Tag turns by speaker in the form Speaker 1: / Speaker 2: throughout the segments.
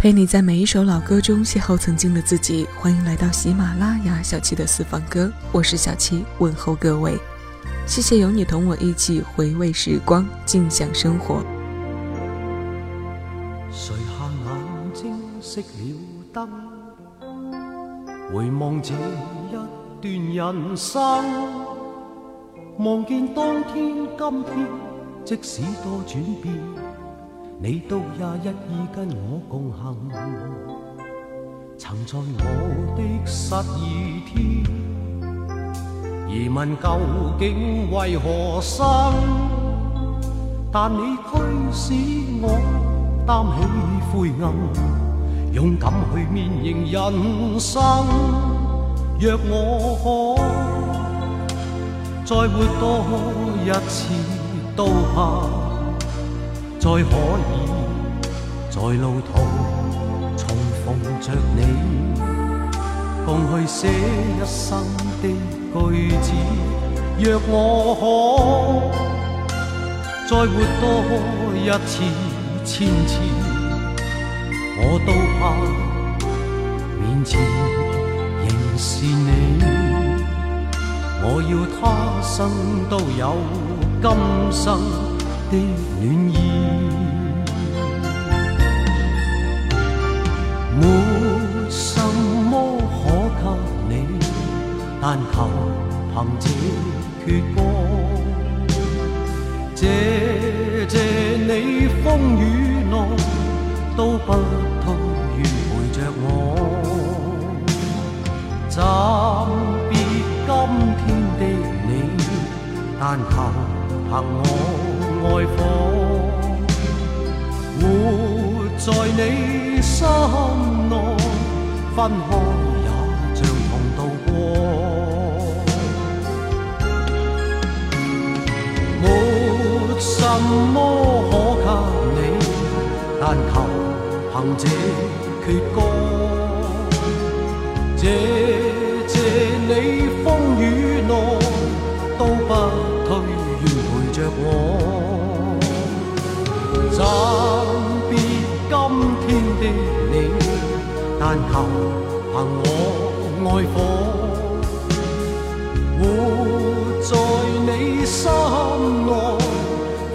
Speaker 1: 陪你在每一首老歌中邂逅曾经的自己。欢迎来到喜马拉雅小七的私房歌，我是小七，问候各位。谢谢有你同我一起回味时光，静享生活。
Speaker 2: 谁下眼睛，熄了灯，回望这一段人生，望见当天、今天，即使多转变。你都也一意跟我共行，曾在我的失意天，疑问究竟为何生？但你驱使我担起灰暗，勇敢去面迎人生。若我可再活多一次，都怕。再可以在路途重逢着你，共去写一生的句子。若我可再活多一次、千次，我都怕面前仍是你。我要他生都有今生。的暖意，但求凭这阙歌，谢谢你风雨内都不退，愿陪着我，暂别今天的你，但求凭我。爱火活在你心内，分开什么可给你，但求凭这阙歌，谢谢你风雨内都不退，愿陪着我。暂别今天的你，但求凭我爱火，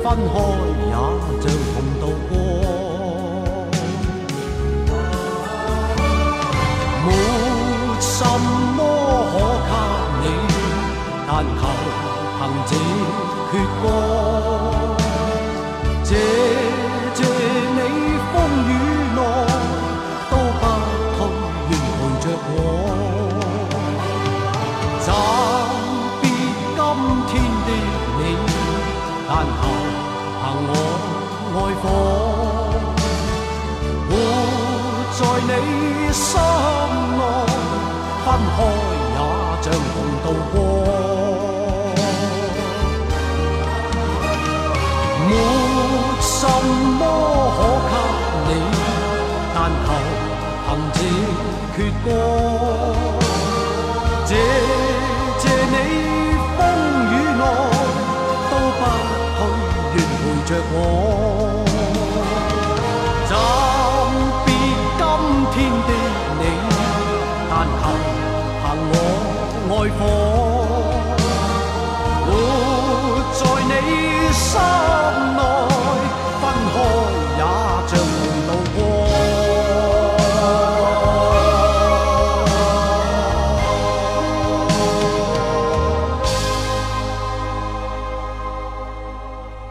Speaker 2: 分开也像同渡过。没什么可给你，但求凭这阙歌。这。阙歌。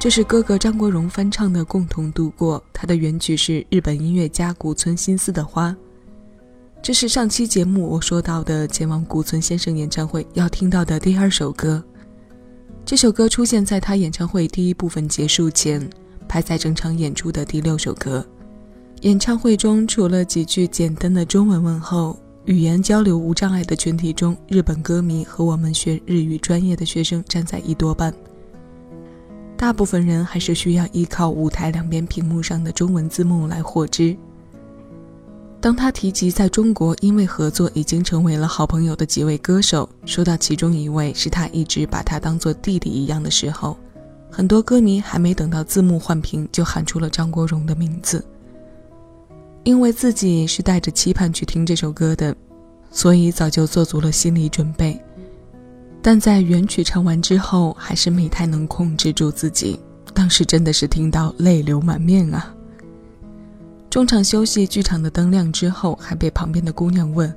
Speaker 1: 这是哥哥张国荣翻唱的《共同度过》，他的原曲是日本音乐家古村新司的《花》。这是上期节目我说到的前往古村先生演唱会要听到的第二首歌。这首歌出现在他演唱会第一部分结束前，排在整场演出的第六首歌。演唱会中除了几句简单的中文问候，语言交流无障碍的群体中，日本歌迷和我们学日语专业的学生站在一多半。大部分人还是需要依靠舞台两边屏幕上的中文字幕来获知。当他提及在中国因为合作已经成为了好朋友的几位歌手，说到其中一位是他一直把他当做弟弟一样的时候，很多歌迷还没等到字幕换屏就喊出了张国荣的名字。因为自己是带着期盼去听这首歌的，所以早就做足了心理准备。但在原曲唱完之后，还是没太能控制住自己。当时真的是听到泪流满面啊！中场休息，剧场的灯亮之后，还被旁边的姑娘问：“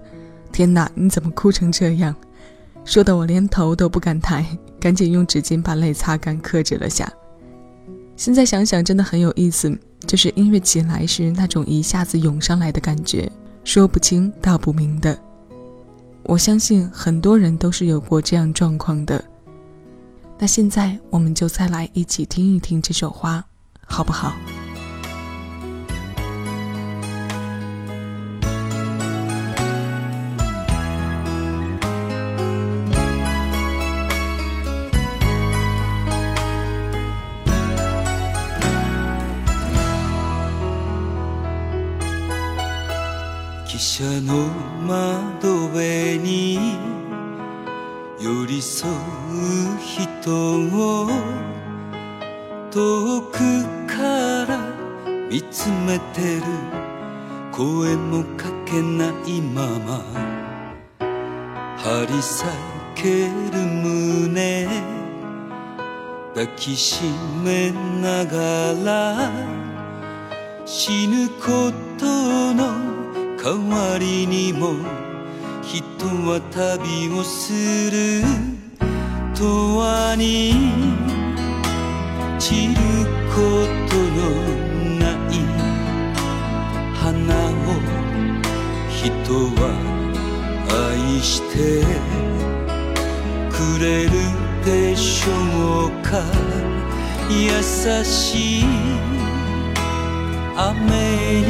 Speaker 1: 天哪，你怎么哭成这样？”说的我连头都不敢抬，赶紧用纸巾把泪擦干，克制了下。现在想想，真的很有意思，就是音乐起来时那种一下子涌上来的感觉，说不清道不明的。我相信很多人都是有过这样状况的。那现在我们就再来一起听一听这首花，好不好？
Speaker 3: 汽車の窓辺に寄り添う人を遠くから見つめてる声もかけないまま。張り裂ける胸。抱きしめながら。死ぬことの代わりにも人は旅をする。永遠に散ることのない。花を人は愛して。くれるでしょうか。優しい。雨に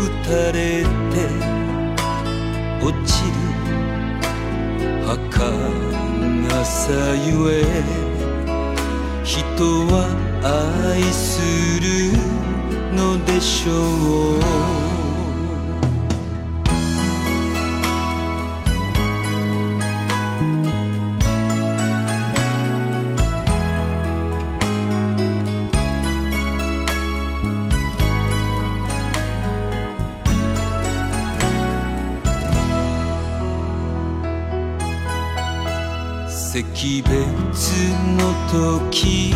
Speaker 3: 打たれて。落ちる。儚さゆえ人は愛するのでしょう。惜別の時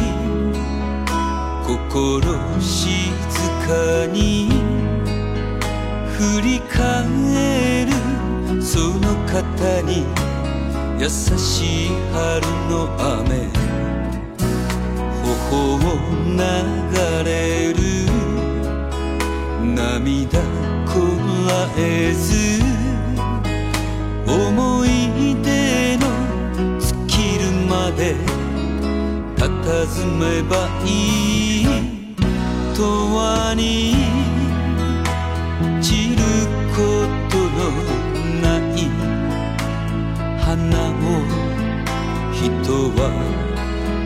Speaker 3: 心静かに振り返る。その方に優しい春の雨頬を流れる。涙こらえず思い出まで佇めばいい永遠に散ることのない花を人は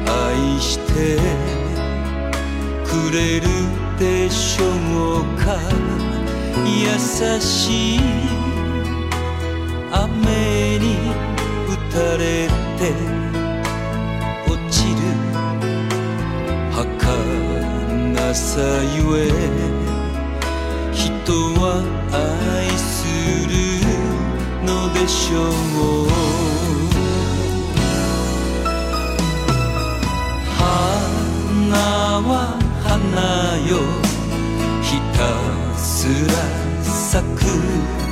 Speaker 3: 愛してくれるでしょうか優しい雨に打たれてさゆえ人は愛するのでしょう。花は花よ。ひたすら咲く。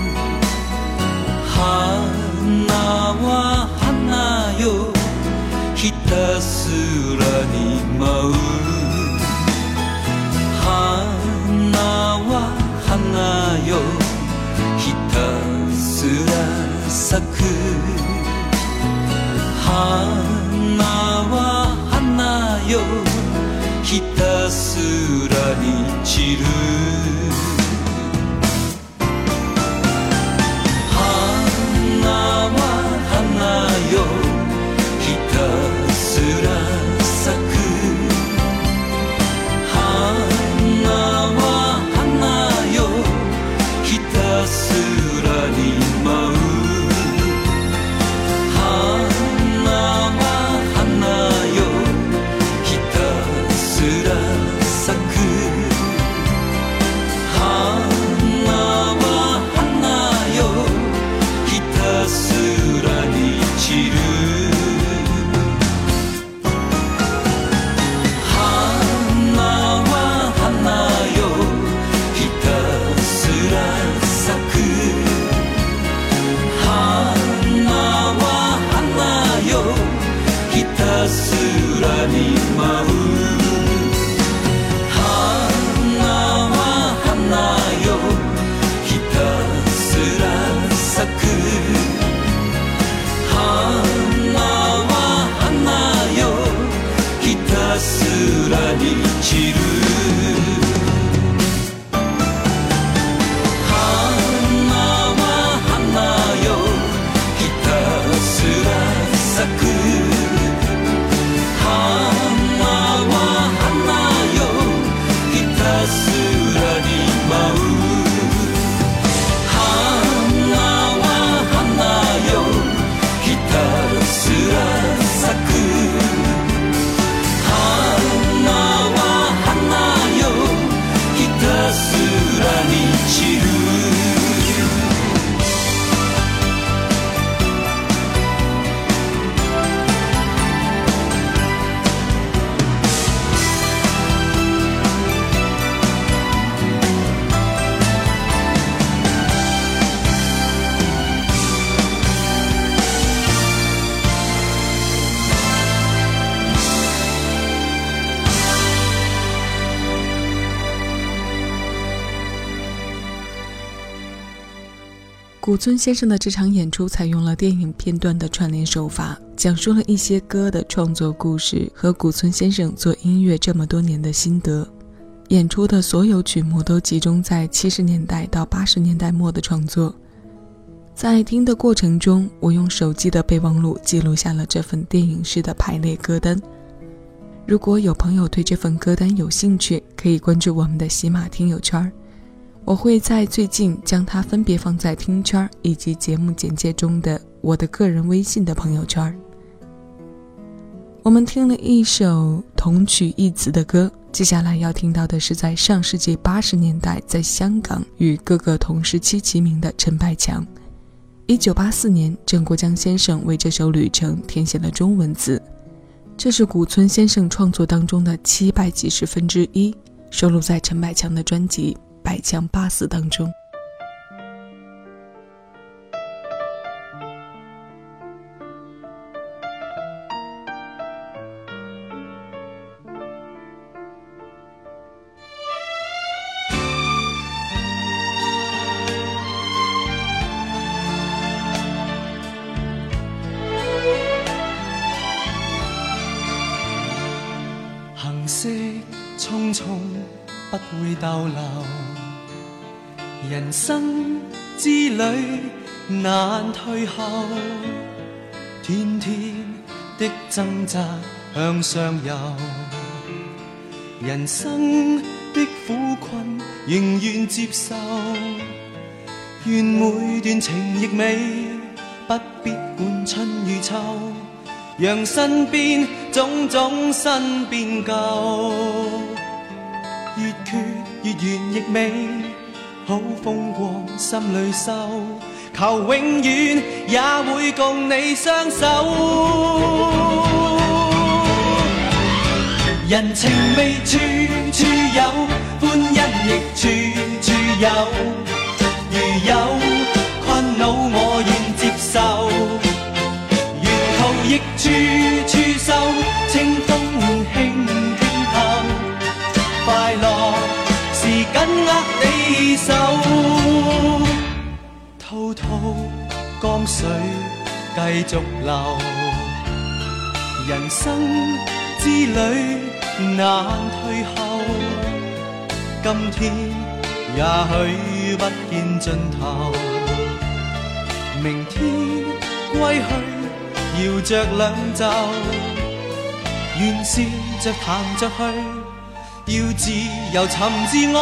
Speaker 1: 古村先生的这场演出采用了电影片段的串联手法，讲述了一些歌的创作故事和古村先生做音乐这么多年的心得。演出的所有曲目都集中在七十年代到八十年代末的创作。在听的过程中，我用手机的备忘录记录下了这份电影式的排列歌单。如果有朋友对这份歌单有兴趣，可以关注我们的喜马听友圈儿。我会在最近将它分别放在听圈以及节目简介中的我的个人微信的朋友圈。我们听了一首同曲异词的歌，接下来要听到的是在上世纪八十年代在香港与哥哥同时期齐名的陈百强。一九八四年，郑国江先生为这首《旅程》填写了中文字，这是古村先生创作当中的七百几十分之一，收录在陈百强的专辑。百强八四当中。
Speaker 4: 行色匆匆，不会逗留。人生之旅难退后，天天的挣扎向上游。人生的苦困仍愿接受，愿每段情亦美，不必管春与秋，让身边种种新变旧，缺越圆亦美。好风光心里收，求永远也会共你相守。人情味处处有，欢欣亦处处有。如有困恼，我愿接受。沿途亦处处手，滔滔江水继续流，人生之旅难退后。今天也许不见尽头，明天归去摇着两袖，愿笑着谈着去，要自由寻自我。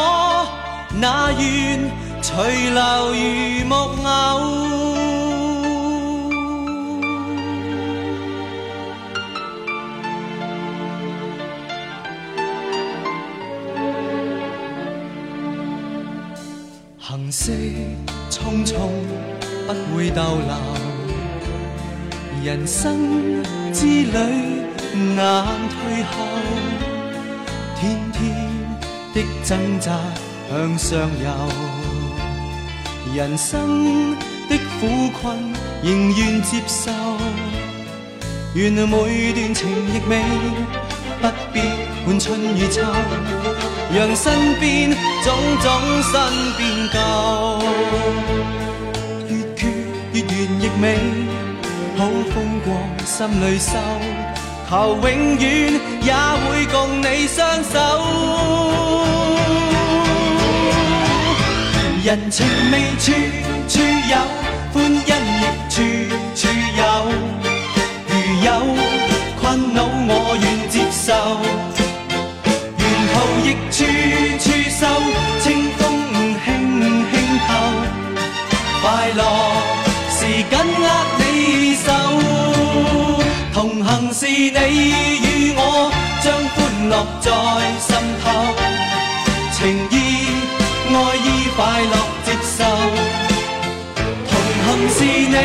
Speaker 4: 那愿随流如木偶。行色匆匆，不会逗留。人生之旅难退后，天天的挣扎。向上游，人生的苦困仍愿接受，愿每段情亦美，不必管春与秋，让身边种种新变旧，越缺越圆亦美，好风光心里收，求永远也会共你相守。人情味处处有，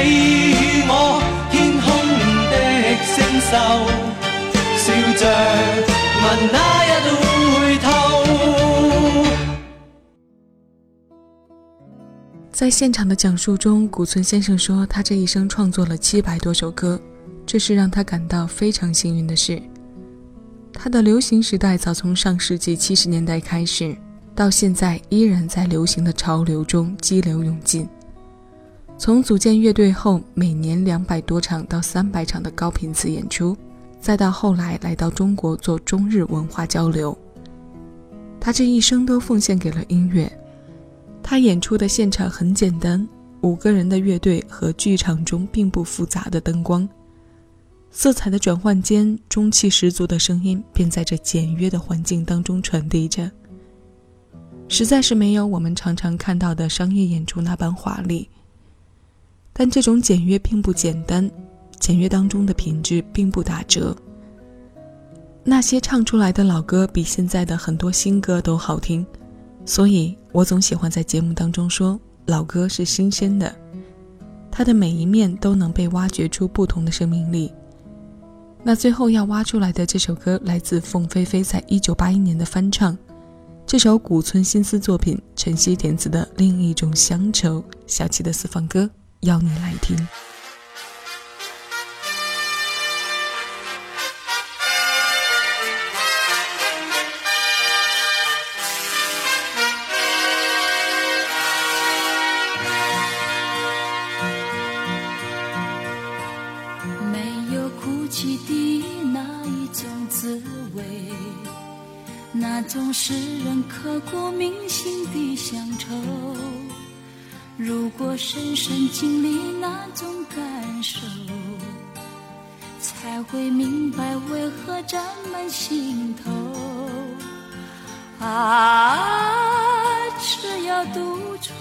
Speaker 4: 你我，天空的星宿，笑着问哪一回头。
Speaker 1: 在现场的讲述中，古村先生说，他这一生创作了七百多首歌，这是让他感到非常幸运的事。他的流行时代早从上世纪七十年代开始。到现在依然在流行的潮流中激流勇进。从组建乐队后，每年两百多场到三百场的高频次演出，再到后来来到中国做中日文化交流，他这一生都奉献给了音乐。他演出的现场很简单，五个人的乐队和剧场中并不复杂的灯光。色彩的转换间，中气十足的声音便在这简约的环境当中传递着。实在是没有我们常常看到的商业演出那般华丽，但这种简约并不简单，简约当中的品质并不打折。那些唱出来的老歌比现在的很多新歌都好听，所以我总喜欢在节目当中说，老歌是新鲜的，它的每一面都能被挖掘出不同的生命力。那最后要挖出来的这首歌来自凤飞飞在一九八一年的翻唱，这首古村新司作品，陈曦填词的《另一种乡愁》，小七的私房歌，邀你来听。
Speaker 5: 经历那种感受，才会明白为何占满心头。啊，只要独处，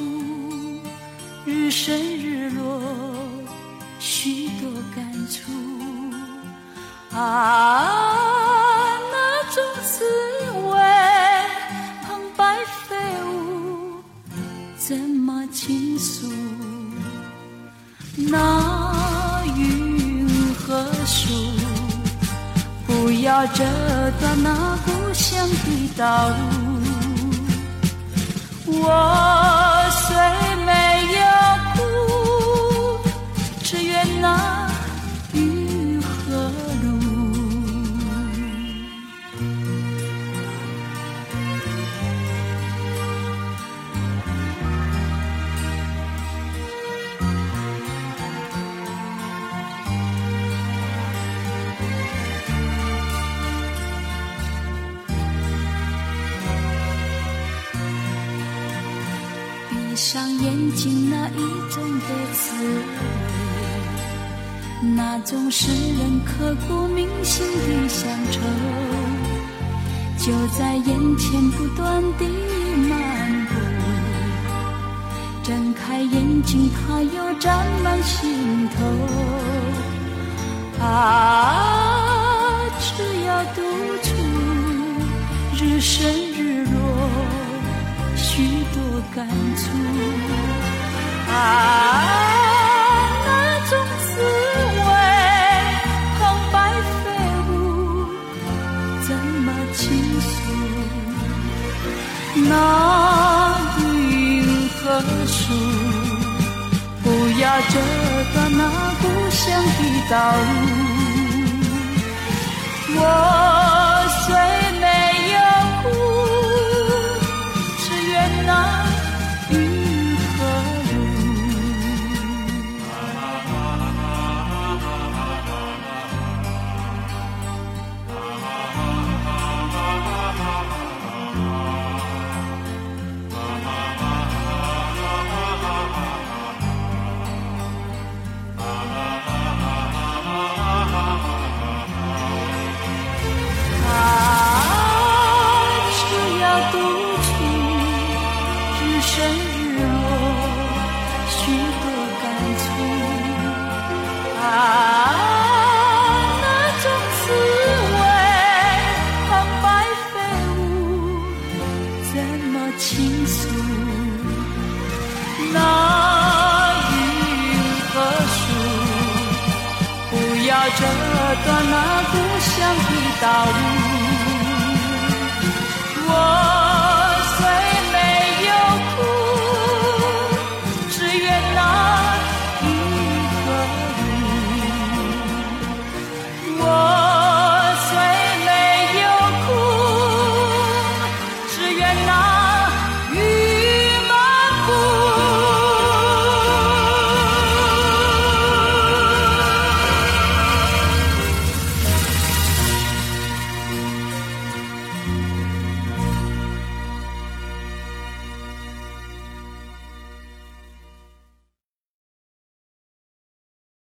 Speaker 5: 日升日落，许多感触。啊。那云和树，不要折断那故乡的道路。我虽没有哭，只愿那。上眼睛那一种的滋味，那种使人刻骨铭心的乡愁，就在眼前不断地漫步。睁开眼睛，它又沾满心头。啊，只要独处，日升，感触。啊，那种滋味，旁白飞舞，怎么倾诉？那云和树，不要折断那故乡的道路。我虽 thousand